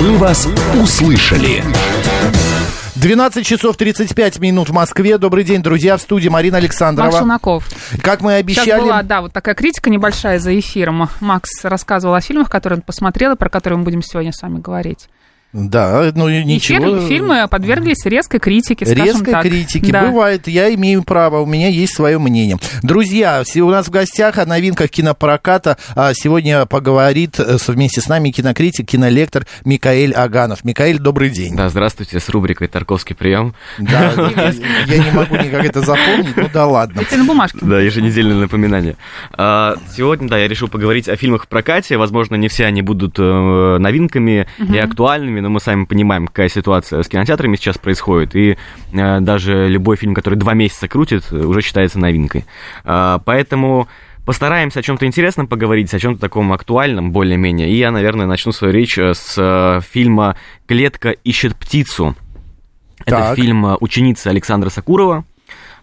Мы вас услышали. 12 часов 35 минут в Москве. Добрый день, друзья, в студии Марина Александрова. Макс Шунаков. Как мы обещали... Сейчас была, да, вот такая критика небольшая за эфиром. Макс рассказывал о фильмах, которые он посмотрел, и про которые мы будем сегодня с вами говорить. Да, ну ничего. Эфир, фильмы подверглись резкой критике, скажем Резкой так. критике. Да. Бывает, я имею право, у меня есть свое мнение. Друзья, все у нас в гостях о новинках кинопроката. А Сегодня поговорит э, с- вместе с нами кинокритик, кинолектор Микаэль Аганов. Микаэль, добрый день. Да, здравствуйте, с рубрикой «Тарковский прием». Да, я не могу никак это запомнить, ну да ладно. Это на бумажке. Да, еженедельное напоминание. А, Сегодня, да, я решил поговорить о фильмах в прокате. Возможно, не все они будут э, новинками и актуальными, но мы сами понимаем, какая ситуация с кинотеатрами сейчас происходит. И э, даже любой фильм, который два месяца крутит, э, уже считается новинкой. А, Поэтому постараемся о чем-то интересном поговорить, о чем-то таком актуальном более-менее. И я, наверное, начну свою речь э, с э, фильма «Клетка ищет птицу». Это Так. фильм э, ученицы Александра Сакурова.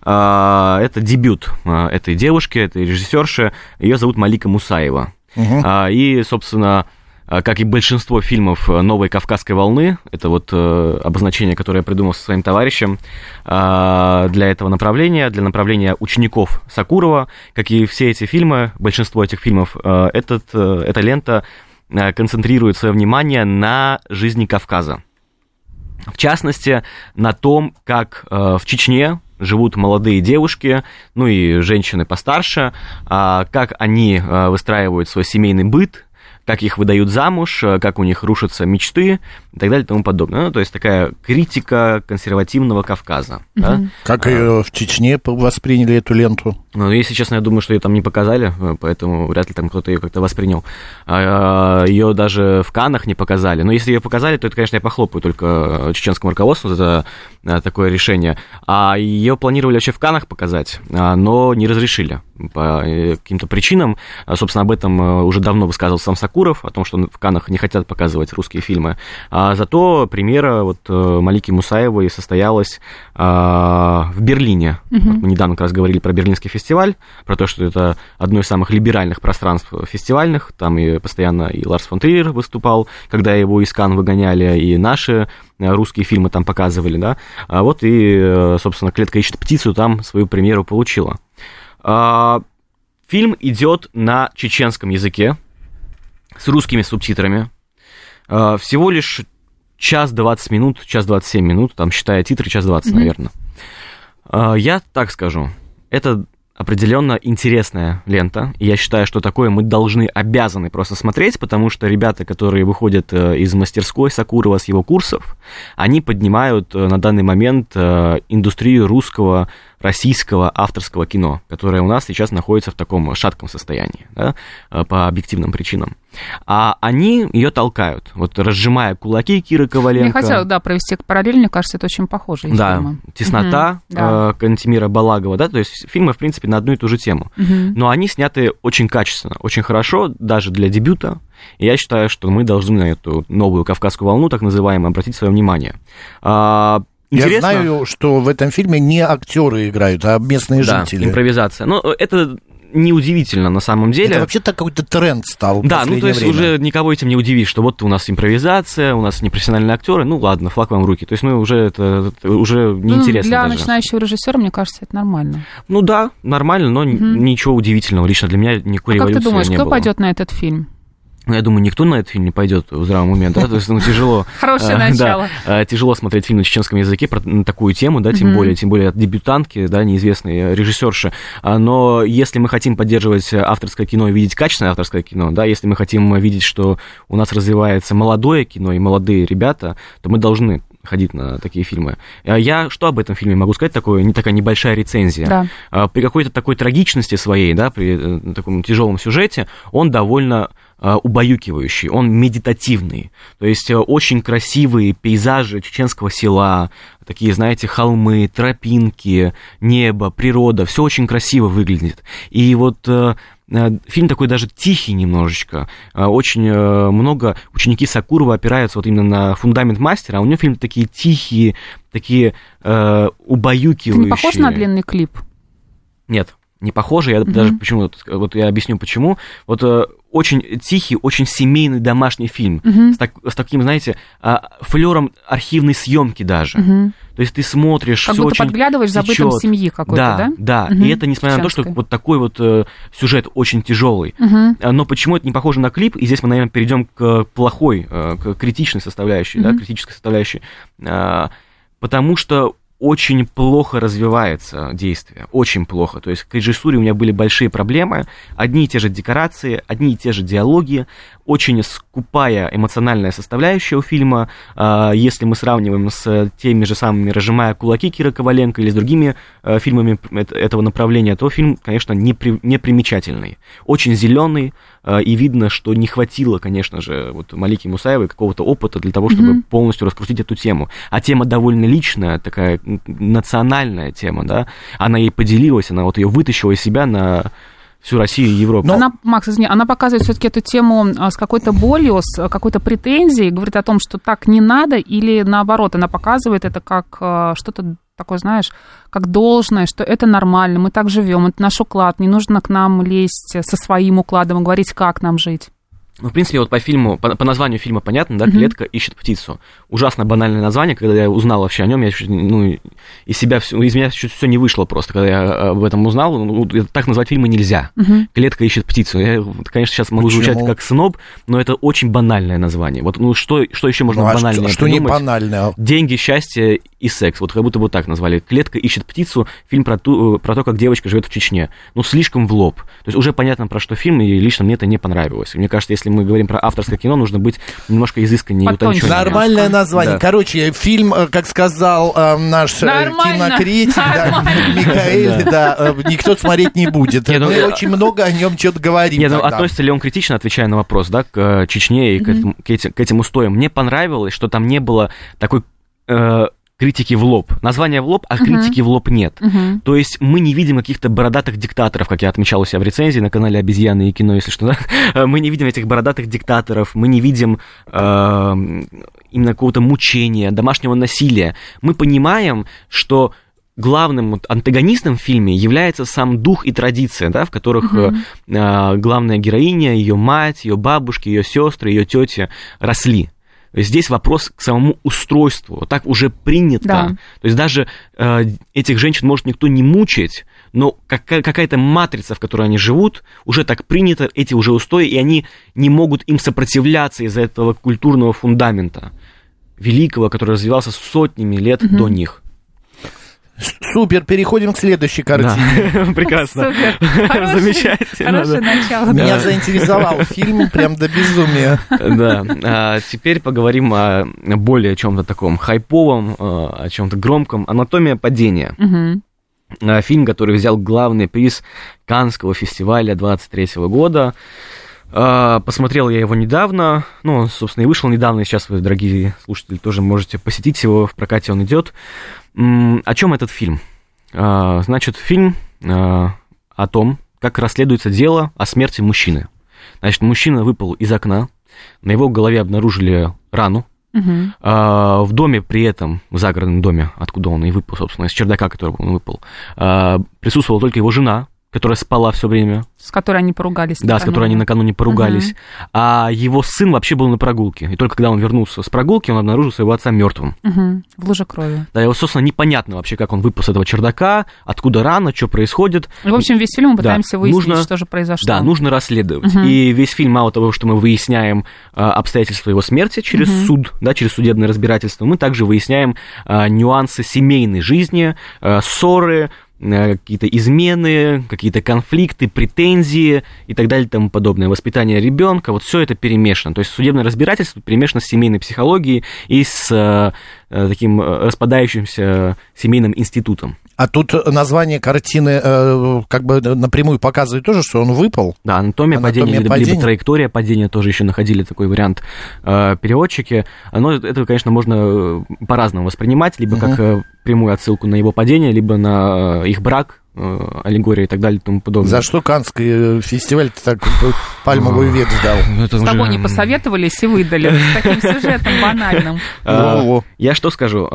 А, Это дебют этой девушки, этой режиссерши. Ее зовут Малика Мусаева. А, И, собственно, как и большинство фильмов э, новой кавказской волны, это вот э, обозначение, которое я придумал со своим товарищем а, для этого направления, для направления учеников Сакурова, как и все эти фильмы, большинство этих фильмов, э, этот, эта лента концентрирует свое внимание на жизни Кавказа. В частности, на том, как в Чечне живут молодые девушки, ну и женщины постарше, а, как они выстраивают свой семейный быт, как их выдают замуж, э, как у них рушатся мечты и так далее и тому подобное. Ну, то есть такая критика консервативного Кавказа. да. Как ее в Чечне восприняли эту ленту? Ну, если честно, я думаю, что ее там не показали, э, поэтому вряд ли там кто-то ее как-то воспринял. Ее даже в Канах не показали. Но если ее показали, то это, конечно, я похлопаю только чеченскому руководству за э, такое решение. А ее планировали вообще в Канах показать, а, но не разрешили по э, каким-то причинам. А, Собственно, об этом э, уже давно высказывал сам Сакуров, о том, что в Канах не хотят показывать русские фильмы. А зато премьера вот э, Малики Мусаевой состоялась а, в Берлине. Вот мы недавно как раз говорили про Берлинский фестиваль, про то, что это одно из самых либеральных пространств фестивальных. Там и постоянно и Ларс фон Триер выступал, когда его из Кан выгоняли, и наши русские фильмы там показывали, да. А вот и, собственно, «Клетка ищет птицу» там свою премьеру получила. А, Фильм идет на чеченском языке с русскими субтитрами. А, Всего лишь час 20 минут, час 27 минут, там, считая титры, час 20, наверное. А, Я так скажу, это определенно интересная лента. И я считаю, что такое мы должны, обязаны просто смотреть, потому что ребята, которые выходят э, из мастерской Сакурова с его курсов, они поднимают э, на данный момент э, индустрию русского, российского авторского кино, которое у нас сейчас находится в таком шатком состоянии, да, э, по объективным причинам. А они ее толкают, вот разжимая кулаки Киры Коваленко. Я хотела, да, провести параллель, мне кажется, это очень похоже. Да, «Теснота» Мгм, да. э, Кантемира Балагова, да, то есть фильмы, в принципе, на одну и ту же тему. Мгм. Но они сняты очень качественно, очень хорошо, даже для дебюта. И я считаю, что мы должны на эту новую кавказскую волну, так называемую, обратить свое внимание. А, Я интересно- знаю, что в этом фильме не актеры играют, а местные да, жители. импровизация. Но это неудивительно на самом деле. Это вообще так какой-то тренд стал в Да, ну то есть время. уже никого этим не удивишь, что вот у нас импровизация, у нас непрофессиональные актеры, ну ладно, флаг вам в руки. То есть мы уже это, это уже Ну, неинтересно для даже. начинающего режиссера, мне кажется, это нормально. Ну да, нормально, но н- ничего удивительного лично для меня никакой А как ты революции думаешь, не кто было. пойдет на этот фильм? Ну, я думаю, никто на этот фильм не пойдет в здравом уме, да, то есть, ну, тяжело. Хорошее э, начало. Да, э, тяжело смотреть фильм на чеченском языке про такую тему, да, тем более, тем более от дебютантки, да, неизвестной э, режиссерши. А, Но если мы хотим поддерживать авторское кино и видеть качественное авторское кино, да, если мы хотим видеть, что у нас развивается молодое кино и молодые ребята, то мы должны ходить на такие фильмы. А Я что об этом фильме могу сказать? Такое, не такая небольшая рецензия. Да. А, при какой-то такой трагичности своей, да, при э, таком тяжелом сюжете, он довольно а, убаюкивающий, он медитативный. То есть э, очень красивые пейзажи чеченского села, такие, знаете, холмы, тропинки, небо, природа, все очень красиво выглядит. И вот э, фильм такой даже тихий немножечко. Э, Очень э, много ученики Сакурова опираются вот именно на фундамент мастера, а у него фильмы такие тихие, такие э, Ты убаюкивающие. не похож на длинный клип? Нет, не похоже. Я Мгм. даже почему вот, я объясню почему. Вот э, очень тихий, очень семейный домашний фильм. Мгм. С, так- с таким, знаете, а, флером архивной съемки даже. Мгм. То есть ты смотришь, Как будто очень подглядываешь за бытом семьи какой-то, да, да? да. Мгм. И это несмотря на то, что вот такой вот э, сюжет очень тяжелый. А, Но почему это не похоже на клип? И здесь мы, наверное, перейдем к плохой, э, к критичной составляющей, да, Мгм. критической составляющей. А, Потому что очень плохо развивается действие, очень плохо. То есть к режиссуре у меня были большие проблемы, одни и те же декорации, одни и те же диалоги, очень скупая эмоциональная составляющая у фильма. А, Если мы сравниваем с теми же самыми «Разжимая кулаки» Кира Коваленко или с другими э, фильмами эт- этого направления, то фильм, конечно, непри- непримечательный. Очень зеленый, э, и видно, что не хватило, конечно же, вот Малики Мусаевой какого-то опыта для того, чтобы Мгм. полностью раскрутить эту тему. А тема довольно личная, такая национальная тема, да. Она ей поделилась, она вот ее вытащила из себя на всю Россию и Европу. Но- Она, Макс, извини, она показывает все-таки эту тему а, с какой-то болью, с а, какой-то претензией, говорит о том, что так не надо, или наоборот, она показывает это как а, что-то такое, знаешь, как должное, что это нормально, мы так живем, это наш уклад, не нужно к нам лезть со своим укладом и говорить, как нам жить. Ну, в принципе, вот по фильму, по, по названию фильма понятно, да, клетка ищет птицу. Ужасно банальное название, когда я узнал вообще о нем, я чуть, ну, из себя все, из меня чуть все не вышло просто, когда я об этом узнал. Ну, так назвать фильмы нельзя. Мгм. Клетка ищет птицу. Я, конечно, сейчас могу Почему? звучать как сноб, но это очень банальное название. Вот, ну, что, что еще можно Ну, а банальнее что, что не банальное? Деньги, счастье и секс. Вот как будто бы так назвали. Клетка ищет птицу. Фильм про, ту, про то, как девочка живет в Чечне. Ну, слишком в лоб. То есть уже понятно, про что фильм, и лично мне это не понравилось. Мне кажется, если мы говорим про авторское кино, нужно быть немножко изысканнее и Потоньше. утонченнее. Нормальное название. Да. Короче, фильм, э, как сказал э, наш э, Нормально. кинокритик, да. Михаил, да, э, никто смотреть не будет. Ну, Мы очень много о нем что-то говорим. Нет, ну, относится ли он критично, отвечая на вопрос, да, к Чечне и к, этим, к этим устоям. Мне понравилось, что там не было такой э, критики в лоб. Название в лоб, а критики в лоб нет. Мгм. То есть мы не видим каких-то бородатых диктаторов, как я отмечал у себя в рецензии на канале «Обезьяны и кино», если что, да? Мы не видим этих бородатых диктаторов, мы не видим э, именно какого-то мучения, домашнего насилия. Мы понимаем, что главным вот антагонистом в фильме является сам дух и традиция, да, в которых э, э, главная героиня, ее мать, ее бабушки, ее сестры, ее тети росли. Здесь вопрос к самому устройству. Так уже принято. Да. То есть даже э, этих женщин может никто не мучить, но какая- какая-то матрица, в которой они живут, уже так принято, эти уже устои, и они не могут им сопротивляться из-за этого культурного фундамента великого, который развивался сотнями лет до них. Супер, переходим к следующей картине. Да. Прекрасно. Хороший- Замечательно. Хорошее да. начало. Меня Да. заинтересовал фильм прям до безумия. Да. А теперь поговорим о более чем-то таком хайповом, э, о чем-то громком. Анатомия падения. А, Фильм, который взял главный приз Канского фестиваля 23 года. А, Посмотрел я его недавно, ну, он, собственно, и вышел недавно, и сейчас вы, дорогие слушатели, тоже можете посетить его, в прокате он идет. О чем этот фильм? А, Значит, фильм а, о том, как расследуется дело о смерти мужчины. Значит, мужчина выпал из окна, на его голове обнаружили рану, а, в доме при этом, в загородном доме, откуда он и выпал, собственно, из чердака, которого он выпал, а, присутствовала только его жена, которая спала все время, С которой они поругались. да, с которой они накануне поругались, а его сын вообще был на прогулке. И только когда он вернулся с прогулки, он обнаружил своего отца мертвым. Мгм. В луже крови. Да, его, собственно, непонятно вообще, как он выпал с этого чердака, откуда рана, что происходит. И, в общем, весь фильм мы Да, пытаемся выяснить, нужно- что же произошло. Да, нужно расследовать. Мгм. И весь фильм, мало того, что мы выясняем а, обстоятельства его смерти через Мгм. суд, да, через судебное разбирательство, мы также выясняем а, нюансы семейной жизни, а, ссоры, какие-то измены, какие-то конфликты, претензии и так далее и тому подобное. Воспитание ребенка, вот все это перемешано. То есть судебное разбирательство перемешано с семейной психологией и с а, таким а, распадающимся семейным институтом. А тут название картины э, как бы напрямую показывает тоже, что он выпал. Да, анатомия, Анатомия падения, либо, падения. либо траектория падения тоже еще находили такой вариант э, переводчики. Но это, конечно, можно э, по-разному воспринимать, либо как э, прямую отсылку на его падение, либо на э, их брак, э, аллегория и так далее и тому подобное. За что Канский э, фестиваль так э, пальмовый ветвь дал? Это С уже, тобой не посоветовались и выдали с таким сюжетом банальным. э. Я что скажу?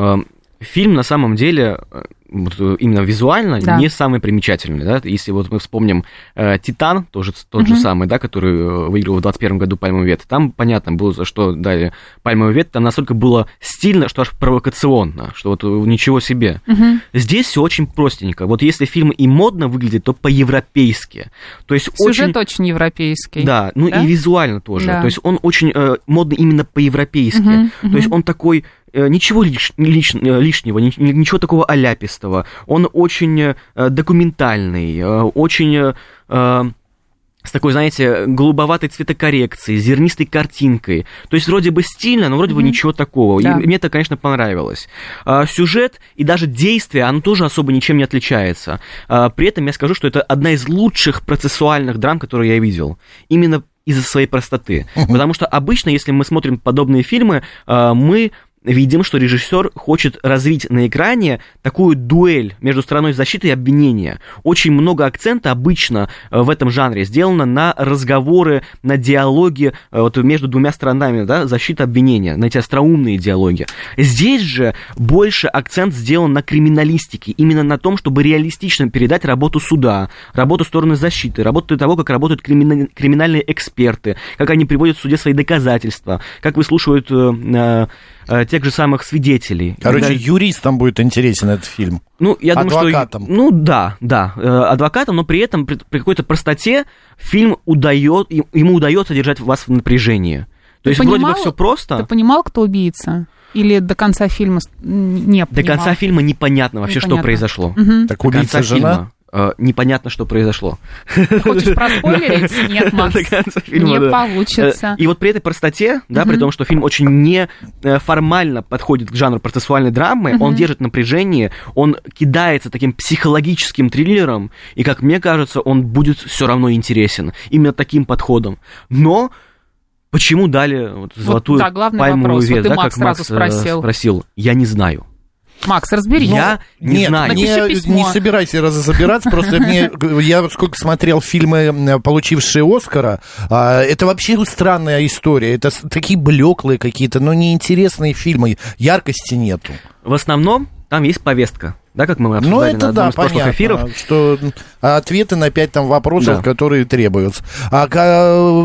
Фильм на самом деле э, вот, э, именно визуально Да. не самый примечательный, да, если вот мы вспомним э, «Титан», тоже, тот же Мгм. самый, да, который э, выиграл в 21 году «Пальмовый вет», там понятно было, за что дали «Пальмовый вет», там настолько было стильно, что аж провокационно, что вот ничего себе. Мгм. Здесь все очень простенько. Вот если фильм и модно выглядит, то по-европейски. То есть Сюжет очень... очень европейский. Да, ну Да? и визуально тоже. Да. То есть он очень э, модный именно по-европейски. Мгм, То есть он такой ничего лиш- лиш- э, лишнего, ни- ни- ничего такого аляпистого. Он очень э, документальный, э, очень э, э, с такой, знаете, голубоватой цветокоррекцией, зернистой картинкой. То есть вроде бы стильно, но вроде бы Мгм. ничего такого. Да. И мне это, конечно, понравилось. А, сюжет и даже действие, оно тоже особо ничем не отличается. А, при этом я скажу, что это одна из лучших процессуальных драм, которые я видел. Именно из-за своей простоты. Потому что обычно, если мы смотрим подобные фильмы, а, мы видим, что режиссер хочет развить на экране такую дуэль между стороной защиты и обвинения. Очень много акцента обычно э, в этом жанре сделано на разговоры, на диалоги э, вот между двумя сторонами, да, защита обвинения, на эти остроумные диалоги. Здесь же больше акцент сделан на криминалистике, именно на том, чтобы реалистично передать работу суда, работу стороны защиты, работу того, как работают кримина- криминальные эксперты, как они приводят в суде свои доказательства, как выслушивают э, э, тех же самых свидетелей. Короче, Когда- юристам будет интересен этот фильм. ну, я Адвокатом. думаю, что... Ну, да, да, э, адвокатом, но при этом при, при какой-то простоте фильм удает, ему удается держать вас в напряжении. То Ты есть вроде бы понимал- все просто. Ты понимал, кто убийца? Или до конца фильма не До понимал? конца фильма непонятно вообще, что Непонятно. произошло. Мгм. Так До конца убийца жена? фильма непонятно, что произошло. Хочешь проспойлерить? Нет, Макс. Фильма, Не да. получится. Э, И вот при этой простоте, да, при том, что фильм очень не э, подходит к жанру процессуальной драмы, он держит напряжение, он кидается таким психологическим триллером, и, как мне кажется, он будет все равно интересен именно таким подходом. Но почему дали вот золотую да, главный пальмовую вопрос. Вот ветвь, и да, Макс как Макс сразу спросил. э, спросил? Я не знаю. Макс, разберись. Я не Нет, знаю. не, письмо. не собирайся разобираться, просто мне, я сколько смотрел фильмы, получившие Оскара, а, это вообще странная история, это такие блеклые какие-то, но неинтересные фильмы, яркости нету. В основном там есть повестка, да, как мы Ну, обсуждали на это одном да, из прошлых понятно, эфиров. что ответы на пять там вопросов, Да. которые требуются. А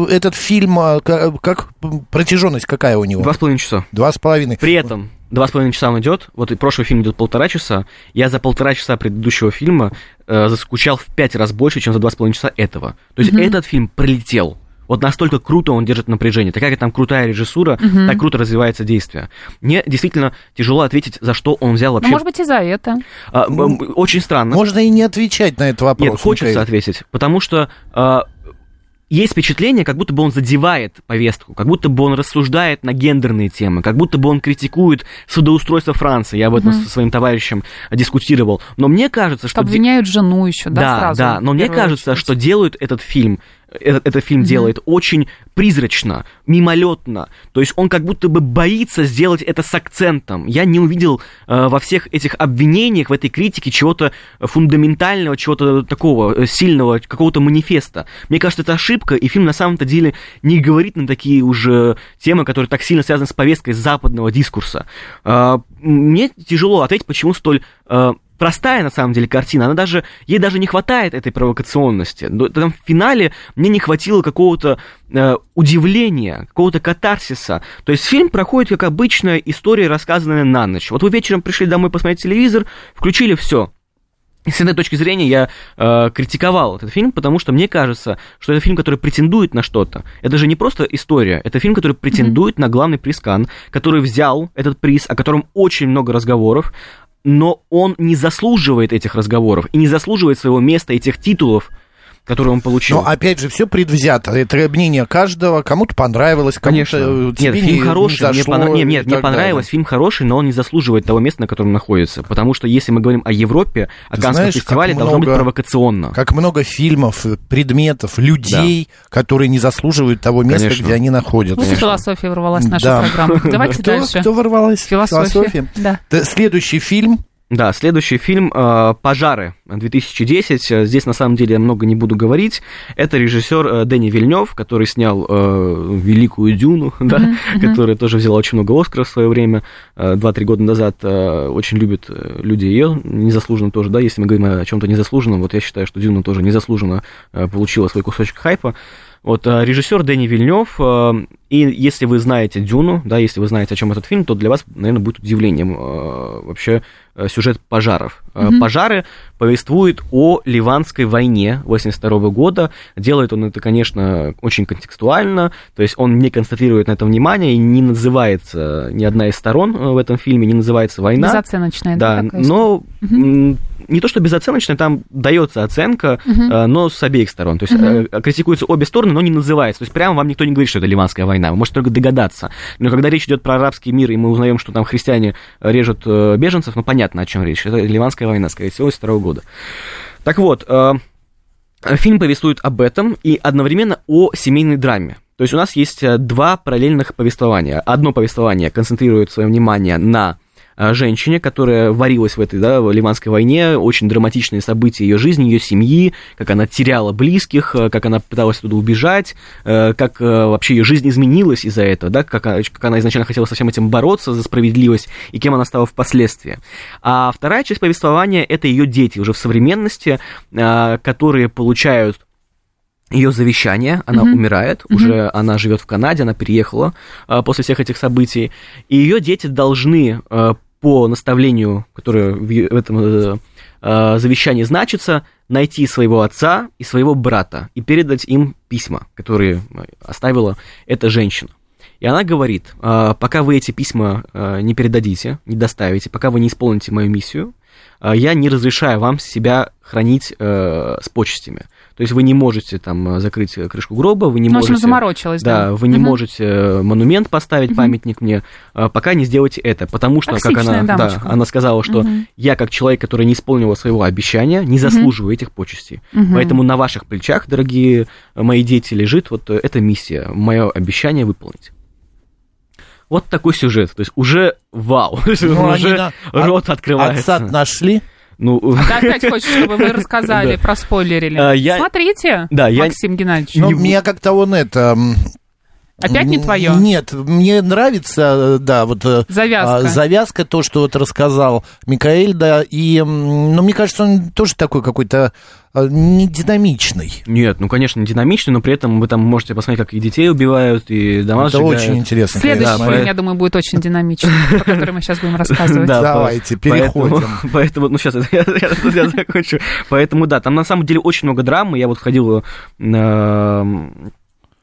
этот фильм, а, ка- как протяженность какая у него? Два с половиной часа. Два с половиной. При этом два с половиной часа он идет. Вот и прошлый фильм идет полтора часа. Я за полтора часа предыдущего фильма э, заскучал в пять раз больше, чем за два с половиной часа этого. То есть этот фильм пролетел. Вот настолько круто он держит напряжение. Такая там крутая режиссура, так круто развивается действие. Мне действительно тяжело ответить, за что он взял Ну, вообще. может быть, и за это. А, очень странно. Можно и не отвечать на этот вопрос. Нет, хочется Михаил. ответить, потому что а, есть впечатление, как будто бы он задевает повестку, как будто бы он рассуждает на гендерные темы, как будто бы он критикует судоустройство Франции. Я об этом со своим товарищем дискутировал. Но мне кажется, что... Обвиняют жену еще, да, да, сразу? да, но мне кажется, очередь? что делают этот фильм, этот, этот фильм делает очень призрачно, мимолетно. То есть он как будто бы боится сделать это с акцентом. Я не увидел э, во всех этих обвинениях, в этой критике чего-то фундаментального, чего-то такого э, сильного, какого-то манифеста. Мне кажется, это ошибка, и фильм на самом-то деле не говорит на такие уже темы, которые так сильно связаны с повесткой западного дискурса. Э, мне тяжело ответить, почему столь э, простая на самом деле картина, она даже, ей даже не хватает этой провокационности. Но Там в финале мне не хватило какого-то э, удивления, какого-то катарсиса. То есть фильм проходит как обычная история, рассказанная на ночь. Вот вы вечером пришли домой посмотреть телевизор, включили все. С этой точки зрения я э, критиковал этот фильм, потому что мне кажется, что это фильм, который претендует на что-то. Это же не просто история, это фильм, который претендует на главный приз Кан, который взял этот приз, о котором очень много разговоров, но он не заслуживает этих разговоров и не заслуживает своего места и тех титулов, которые он получил. Но опять же, все предвзято. Это мнение каждого. Кому-то понравилось, кому-то Конечно. э, Нет, тебе фильм не- хороший, не мне, зашло понра- и нет, нет, мне понравилось, далее. фильм хороший, но он не заслуживает того места, на котором находится. Потому что если мы говорим о Европе, о Ты Канском знаешь, фестивале, должно быть много- провокационно. Как много фильмов, э, предметов, людей, которые не заслуживают того места, Конечно. где они находятся. Вот и философия ворвалась в нашу Да. программу. Давайте кто, дальше. Кто ворвалась? Философия. Да. Т- Следующий фильм Да, следующий фильм э, «Пожары» 2010. Здесь, на самом деле, я много не буду говорить. Это режиссер э, Дэнни Вильнев, который снял э, «Великую Дюну», да, mm-hmm. которая тоже взяла очень много Оскаров в свое время, э, 2-3 года назад. Э, очень любят э, люди ее, незаслуженно тоже, да, если мы говорим о чем-то незаслуженном. Вот я считаю, что Дюна тоже незаслуженно э, получила свой кусочек хайпа. Вот режиссер Дэнни Вильнев, и если вы знаете Дюну, да, если вы знаете, о чем этот фильм, то для вас, наверное, будет удивлением вообще сюжет пожаров. Mm-hmm. Пожары повествуют о Ливанской войне 82 года. Делает он это, конечно, очень контекстуально, то есть он не констатирует на это внимание и не называется ни одна из сторон в этом фильме, не называется война. Безоценочная, да, да но угу не то что безоценочная, там дается оценка, uh но с обеих сторон. То есть uh критикуются обе стороны, но не называется. То есть прямо вам никто не говорит, что это Ливанская война. Вы можете только догадаться. Но когда речь идет про арабский мир, и мы узнаем, что там христиане режут беженцев, ну понятно, о чем речь. Это Ливанская война, скорее всего, из второго года. Так вот, фильм повествует об этом и одновременно о семейной драме. То есть у нас есть два параллельных повествования. Одно повествование концентрирует свое внимание на женщине, которая варилась в этой да, Ливанской войне, очень драматичные события ее жизни, ее семьи, как она теряла близких, э, как она пыталась туда убежать, э, как вообще ее жизнь изменилась из-за этого, да, как, как она изначально хотела со всем этим бороться за справедливость и кем она стала впоследствии. А вторая часть повествования это ее дети уже в современности, которые получают ее завещание, она mm-hmm. умирает, mm-hmm. уже она живет в Канаде, она переехала а, после всех этих событий, и ее дети должны а, по наставлению, которое в этом э, э, завещании значится, найти своего отца и своего брата и передать им письма, которые оставила эта женщина. И она говорит, «А, пока вы эти письма э, не передадите, не доставите, пока вы не исполните мою миссию, я не разрешаю вам себя хранить с почестями. То есть вы не можете там закрыть крышку гроба, вы не ну, можете... заморочилась, да. Да, вы не угу. можете монумент поставить, угу. памятник мне, пока не сделаете это. Потому что, как она, да, она сказала, что угу. я как человек, который не исполнил своего обещания, не заслуживаю угу. этих почестей. Угу. Поэтому на ваших плечах, дорогие мои дети, лежит вот эта миссия, мое обещание выполнить. Вот такой сюжет. То есть уже вау, ну, уже на... рот открывается. Отсад нашли? Ну... А ты опять хочешь, чтобы вы рассказали, да. проспойлерили? А, я... Смотрите, да, Максим я... Геннадьевич. Ну, меня как-то он это... Опять не твое? Нет, мне нравится, да, вот э, завязка, завязка то, что вот рассказал Микаэль, да, и, ну, мне кажется, он тоже такой какой-то а, не динамичный. Нет, ну, конечно, не динамичный, но при этом вы там можете посмотреть, как и детей убивают, и дома Это сжигают. очень интересно. Следующий да, фильм, я думаю, будет очень динамичный, про который мы сейчас будем рассказывать. Да, Давайте, переходим. Поэтому, ну, сейчас я закончу. Поэтому, да, там на самом деле очень много драмы. Я вот ходил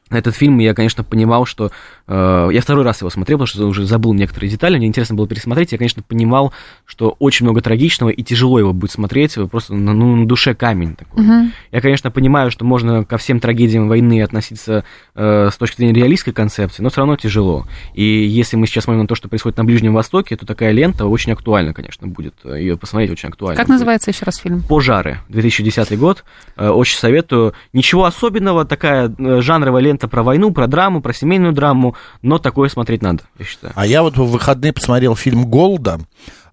этот фильм я, конечно, понимал, что... Э, я второй раз его смотрел, потому что уже забыл некоторые детали, мне интересно было пересмотреть. Я, конечно, понимал, что очень много трагичного, и тяжело его будет смотреть, просто ну, на душе камень такой. Угу. Я, конечно, понимаю, что можно ко всем трагедиям войны относиться э, с точки зрения реалистской концепции, но все равно тяжело. И если мы сейчас смотрим на то, что происходит на Ближнем Востоке, то такая лента очень актуальна, конечно, будет. Ее посмотреть очень актуально. Как будет. называется еще раз фильм? «Пожары», 2010 год. Э, очень советую. Ничего особенного, такая э, жанровая лента лента про войну, про драму, про семейную драму, но такое смотреть надо, я считаю. А я вот в выходные посмотрел фильм «Голда»,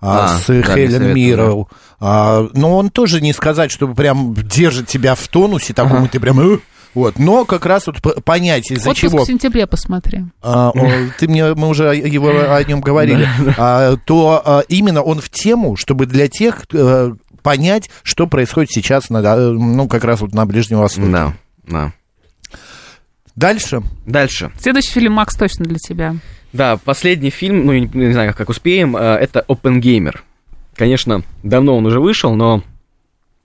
а, а, с да, Хелен Мирроу. А, но он тоже не сказать, что прям держит тебя в тонусе, таком, ага. ты прям... «Э!» вот, но как раз вот понять, из-за Отпуск чего... в сентябре посмотри. А, о, ты мне, мы уже его, о нем говорили. А, то а, именно он в тему, чтобы для тех а, понять, что происходит сейчас, на, ну, как раз вот на Ближнем Востоке. Да, да. Дальше. Дальше. Следующий фильм, Макс, точно для тебя. Да, последний фильм, ну, не, не знаю, как успеем, э, это Open Gamer. Конечно, давно он уже вышел, но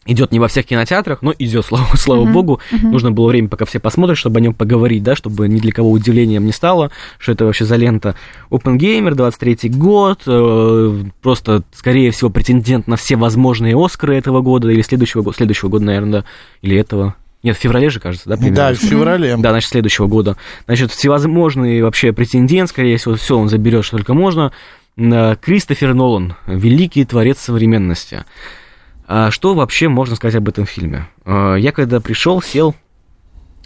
идет не во всех кинотеатрах, но идет, слава, слава uh-huh, богу. Uh-huh. Нужно было время, пока все посмотрят, чтобы о нем поговорить, да, чтобы ни для кого удивлением не стало, что это вообще за лента. Open Gamer, 23 год, э, просто, скорее всего, претендент на все возможные Оскары этого года, или следующего года, следующего года, наверное, да, или этого. Нет, в феврале же, кажется, да? Примерно? Да, в феврале. Да, значит, следующего года. Значит, всевозможные вообще претендент, скорее всего, все он заберет, что только можно. Кристофер Нолан, великий творец современности. А что вообще можно сказать об этом фильме? А, я когда пришел, сел,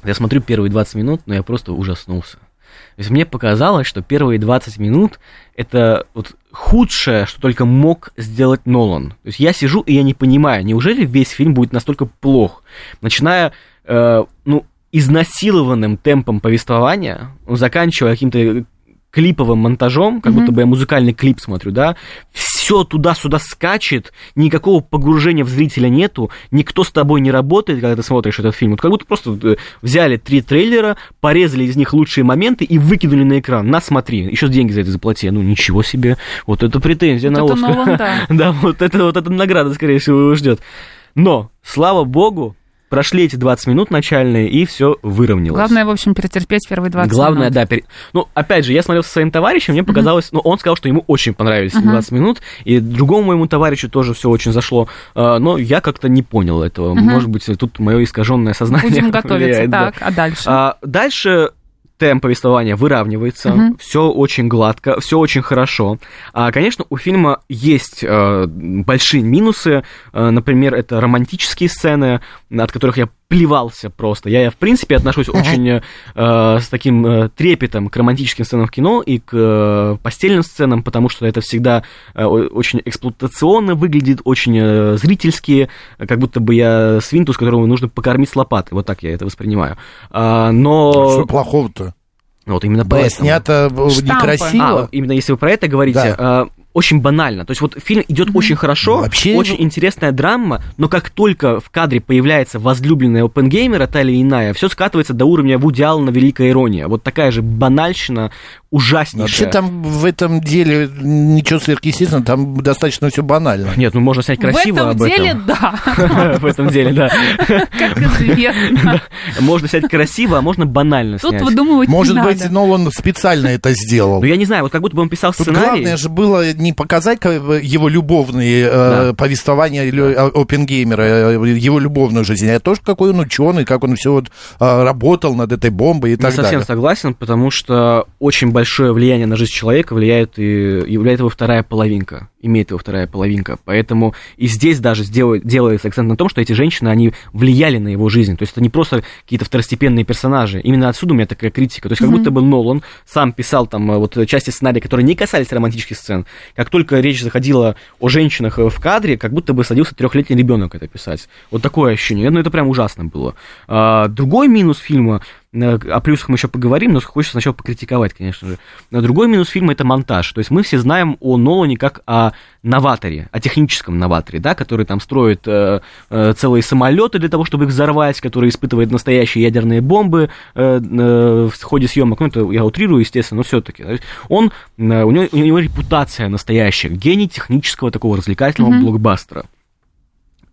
я смотрю первые 20 минут, но я просто ужаснулся. То есть мне показалось, что первые 20 минут это вот худшее, что только мог сделать Нолан. То есть я сижу и я не понимаю, неужели весь фильм будет настолько плох? Начиная, э, ну, изнасилованным темпом повествования, заканчивая каким-то клиповым монтажом, как mm-hmm. будто бы я музыкальный клип смотрю, да, все туда-сюда скачет, никакого погружения в зрителя нету, никто с тобой не работает, когда ты смотришь этот фильм. Вот как будто просто э, взяли три трейлера, порезали из них лучшие моменты и выкинули на экран. На, смотри, еще деньги за это заплати. Ну, ничего себе. Вот это претензия вот на это Оскар. да. да, вот это вот эта награда, скорее всего, его ждет. Но, слава богу, Прошли эти 20 минут начальные, и все выровнялось. Главное, в общем, перетерпеть первые 20 Главное, минут. да. Пер... Ну, опять же, я смотрел со своим товарищем, мне показалось, uh-huh. ну, он сказал, что ему очень понравились uh-huh. 20 минут, и другому моему товарищу тоже все очень зашло, а, но я как-то не понял этого. Uh-huh. Может быть, тут мое искаженное сознание Будем готовиться, влияет, так, да. а дальше? А, дальше темп повествования выравнивается, угу. все очень гладко, все очень хорошо. А, конечно, у фильма есть э, большие минусы, э, например, это романтические сцены, от которых я плевался просто. Я, я в принципе, отношусь очень э, с таким э, трепетом к романтическим сценам в кино и к э, постельным сценам, потому что это всегда э, очень эксплуатационно выглядит, очень э, зрительски, как будто бы я свинтус, которого нужно покормить с лопаты. Вот так я это воспринимаю. А, но... Что плохого-то? Вот именно поэтому. Снято некрасиво. А, именно если вы про это говорите, да. э, очень банально. То есть вот фильм идет mm-hmm. очень хорошо, Вообще очень его... интересная драма, но как только в кадре появляется возлюбленная опенгеймера, та или иная, все скатывается до уровня Вуди Аллена «Великая ирония». Вот такая же банальщина, ужаснейшая. Вообще там в этом деле ничего сверхъестественного, там достаточно все банально. Нет, ну можно снять красиво об этом. В этом деле, да. В этом деле, да. Как известно. Можно снять красиво, а можно банально снять. Тут выдумывать Может быть, но он специально это сделал. Ну, я не знаю, вот как будто бы он писал сценарий. главное же было не показать его любовные э, повествования Опенгеймера, э, его любовную жизнь, а тоже какой он ученый, как он все вот э, работал над этой бомбой и так далее. Не совсем согласен, потому что очень большой большое влияние на жизнь человека влияет и являет его вторая половинка, имеет его вторая половинка. Поэтому и здесь даже сделает, делается акцент на том, что эти женщины, они влияли на его жизнь. То есть это не просто какие-то второстепенные персонажи. Именно отсюда у меня такая критика. То есть как mm-hmm. будто бы Нолан сам писал там э, вот части сценария, которые не касались романтических сцен. Как только речь заходила о женщинах в кадре, как будто бы садился трехлетний ребенок это писать. Вот такое ощущение. Ну это прям ужасно было. А, другой минус фильма о плюсах мы еще поговорим, но хочется сначала покритиковать, конечно же. Другой минус фильма – это монтаж. То есть мы все знаем о Нолане как о новаторе, о техническом новаторе, да, который там строит э, э, целые самолеты для того, чтобы их взорвать, который испытывает настоящие ядерные бомбы э, э, в ходе съемок. Ну, это я утрирую, естественно, но все-таки. Он, э, у, него, у него репутация настоящая, гений технического такого развлекательного mm-hmm. блокбастера.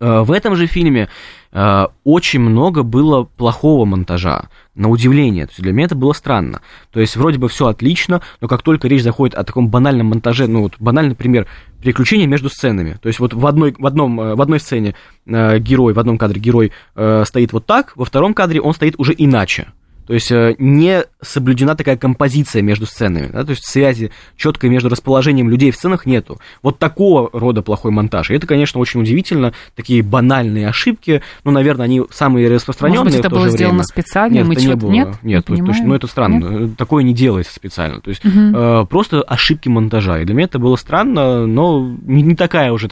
Э, в этом же фильме э, очень много было плохого монтажа, на удивление. То есть для меня это было странно. То есть вроде бы все отлично, но как только речь заходит о таком банальном монтаже, ну вот банальный пример, переключение между сценами. То есть вот в одной, в одном, э, в одной сцене герой, в одном кадре герой стоит вот так, во втором кадре он стоит уже иначе. То есть э, не соблюдена такая композиция между сценами, да, то есть связи четкой между расположением людей в сценах нету. Вот такого рода плохой монтаж. И это, конечно, очень удивительно, такие банальные ошибки, ну, наверное, они самые распространенные Может быть, это было время. сделано специально, нет, мы это не было. Нет, нет, не точно, ну, это странно, нет? такое не делается специально. То есть угу. э, просто ошибки монтажа. И для меня это было странно, но не, не такая уже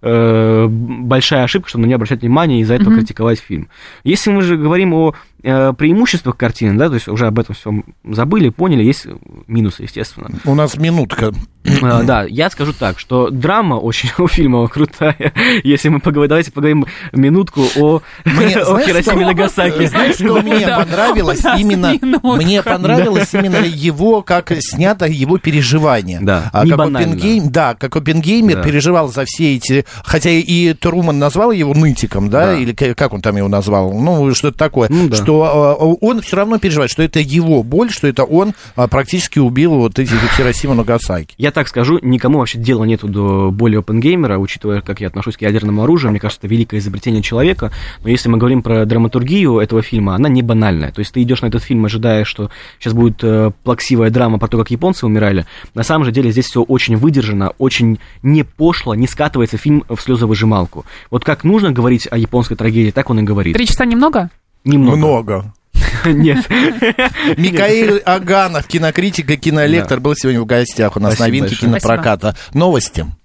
э, большая ошибка, чтобы на нее обращать внимание и из-за этого угу. критиковать фильм. Если мы же говорим о Э, преимуществах картины, да, то есть уже об этом всем забыли, поняли, есть минусы, естественно. У нас минутка. Э, да, я скажу так, что драма очень у фильма крутая. Если мы поговорим, давайте поговорим минутку о, мне, о Хиросиме Нагасаки. Знаешь, что мне понравилось именно? Мне понравилось именно его, как снято его переживание. Да, а, как Опенгейм, да, как Опенгеймер да. переживал за все эти... Хотя и Труман назвал его нытиком, да, да. или как он там его назвал, ну, что-то такое, ну, да. что что а, он все равно переживает, что это его боль, что это он а, практически убил вот эти Хиросима Нагасаки. Я так скажу, никому вообще дела нету до боли опенгеймера, учитывая, как я отношусь к ядерному оружию, мне кажется, это великое изобретение человека, но если мы говорим про драматургию этого фильма, она не банальная, то есть ты идешь на этот фильм, ожидая, что сейчас будет э, плаксивая драма про то, как японцы умирали, на самом же деле здесь все очень выдержано, очень не пошло, не скатывается фильм в слезовыжималку. Вот как нужно говорить о японской трагедии, так он и говорит. Три часа немного? Немного. Много. Нет. Микаэль Аганов, кинокритик и кинолектор, был сегодня в гостях у нас новинки кинопроката. Новости.